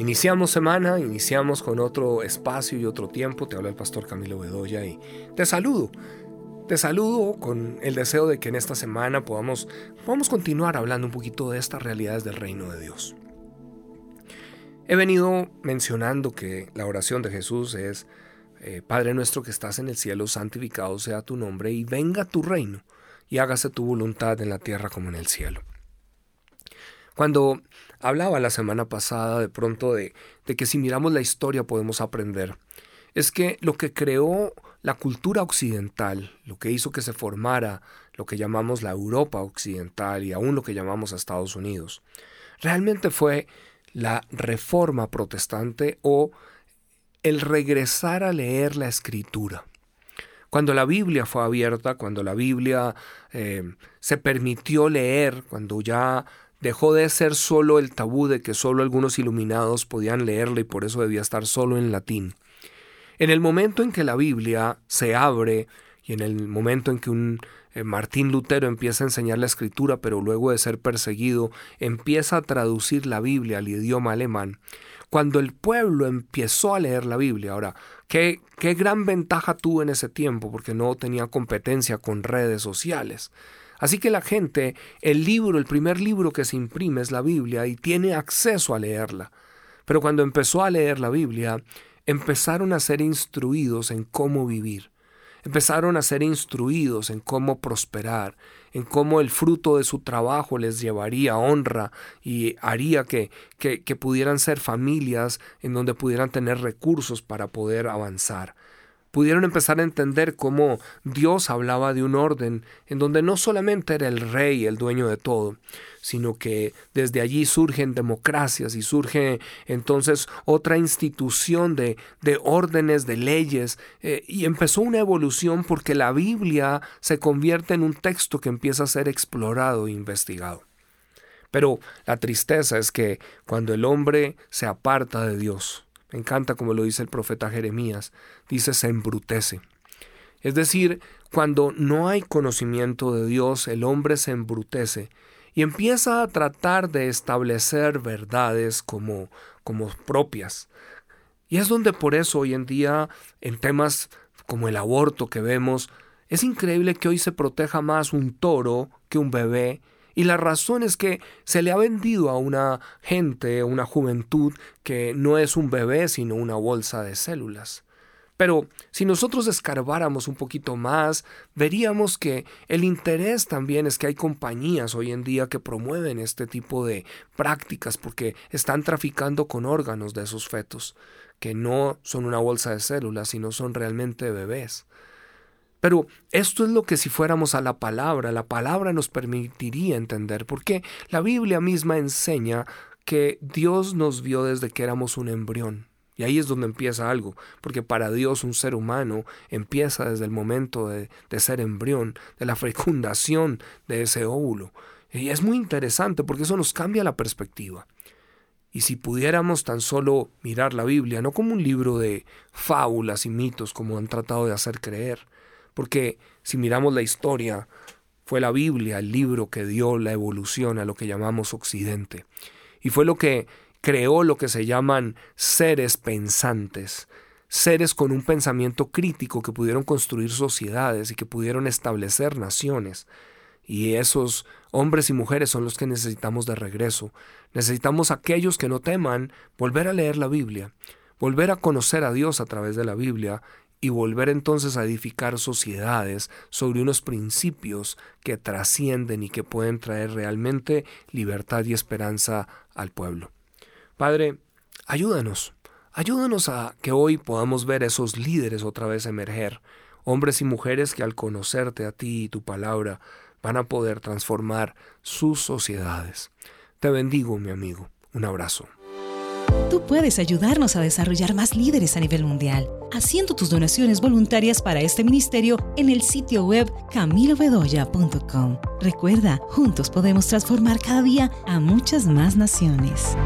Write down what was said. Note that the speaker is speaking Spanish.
Iniciamos semana, iniciamos con otro espacio y otro tiempo. Te habla el pastor Camilo Bedoya y te saludo. Te saludo con el deseo de que en esta semana podamos, podamos continuar hablando un poquito de estas realidades del reino de Dios. He venido mencionando que la oración de Jesús es, eh, Padre nuestro que estás en el cielo, santificado sea tu nombre y venga tu reino y hágase tu voluntad en la tierra como en el cielo. Cuando hablaba la semana pasada de pronto de, que si miramos la historia podemos aprender, es que lo que creó la cultura occidental, lo que hizo que se formara lo que llamamos la Europa occidental y aún lo que llamamos Estados Unidos, realmente fue la reforma protestante o el regresar a leer la escritura. Cuando la Biblia fue abierta, cuando la Biblia eh, se permitió leer, cuando ya Dejó de ser solo el tabú de que solo algunos iluminados podían leerla y por eso debía estar solo en latín. En el momento en que la Biblia se abre y en el momento en que un eh, Martín Lutero empieza a enseñar la escritura, pero luego de ser perseguido, empieza a traducir la Biblia al idioma alemán. Cuando el pueblo empezó a leer la Biblia, ahora, ¿qué, qué gran ventaja tuvo en ese tiempo? Porque no tenía competencia con redes sociales. Así que la gente, el libro, el primer libro que se imprime es la Biblia y tiene acceso a leerla. Pero cuando empezó a leer la Biblia, empezaron a ser instruidos en cómo vivir. Empezaron a ser instruidos en cómo prosperar, en cómo el fruto de su trabajo les llevaría honra y haría que, que, que pudieran ser familias en donde pudieran tener recursos para poder avanzar pudieron empezar a entender cómo Dios hablaba de un orden en donde no solamente era el rey el dueño de todo, sino que desde allí surgen democracias y surge entonces otra institución de, de órdenes, de leyes, eh, y empezó una evolución porque la Biblia se convierte en un texto que empieza a ser explorado e investigado. Pero la tristeza es que cuando el hombre se aparta de Dios, me encanta como lo dice el profeta Jeremías, dice se embrutece. Es decir, cuando no hay conocimiento de Dios, el hombre se embrutece y empieza a tratar de establecer verdades como, como propias. Y es donde por eso hoy en día, en temas como el aborto que vemos, es increíble que hoy se proteja más un toro que un bebé y la razón es que se le ha vendido a una gente, una juventud, que no es un bebé, sino una bolsa de células. Pero si nosotros escarbáramos un poquito más, veríamos que el interés también es que hay compañías hoy en día que promueven este tipo de prácticas porque están traficando con órganos de esos fetos, que no son una bolsa de células, sino son realmente bebés. Pero esto es lo que si fuéramos a la palabra, la palabra nos permitiría entender, porque la Biblia misma enseña que Dios nos vio desde que éramos un embrión. Y ahí es donde empieza algo, porque para Dios un ser humano empieza desde el momento de, de ser embrión, de la fecundación de ese óvulo. Y es muy interesante porque eso nos cambia la perspectiva. Y si pudiéramos tan solo mirar la Biblia, no como un libro de fábulas y mitos como han tratado de hacer creer, porque si miramos la historia, fue la Biblia el libro que dio la evolución a lo que llamamos Occidente. Y fue lo que creó lo que se llaman seres pensantes, seres con un pensamiento crítico que pudieron construir sociedades y que pudieron establecer naciones. Y esos hombres y mujeres son los que necesitamos de regreso. Necesitamos aquellos que no teman volver a leer la Biblia, volver a conocer a Dios a través de la Biblia y volver entonces a edificar sociedades sobre unos principios que trascienden y que pueden traer realmente libertad y esperanza al pueblo. Padre, ayúdanos, ayúdanos a que hoy podamos ver esos líderes otra vez emerger, hombres y mujeres que al conocerte a ti y tu palabra van a poder transformar sus sociedades. Te bendigo, mi amigo. Un abrazo. Tú puedes ayudarnos a desarrollar más líderes a nivel mundial, haciendo tus donaciones voluntarias para este ministerio en el sitio web camilobedoya.com. Recuerda, juntos podemos transformar cada día a muchas más naciones.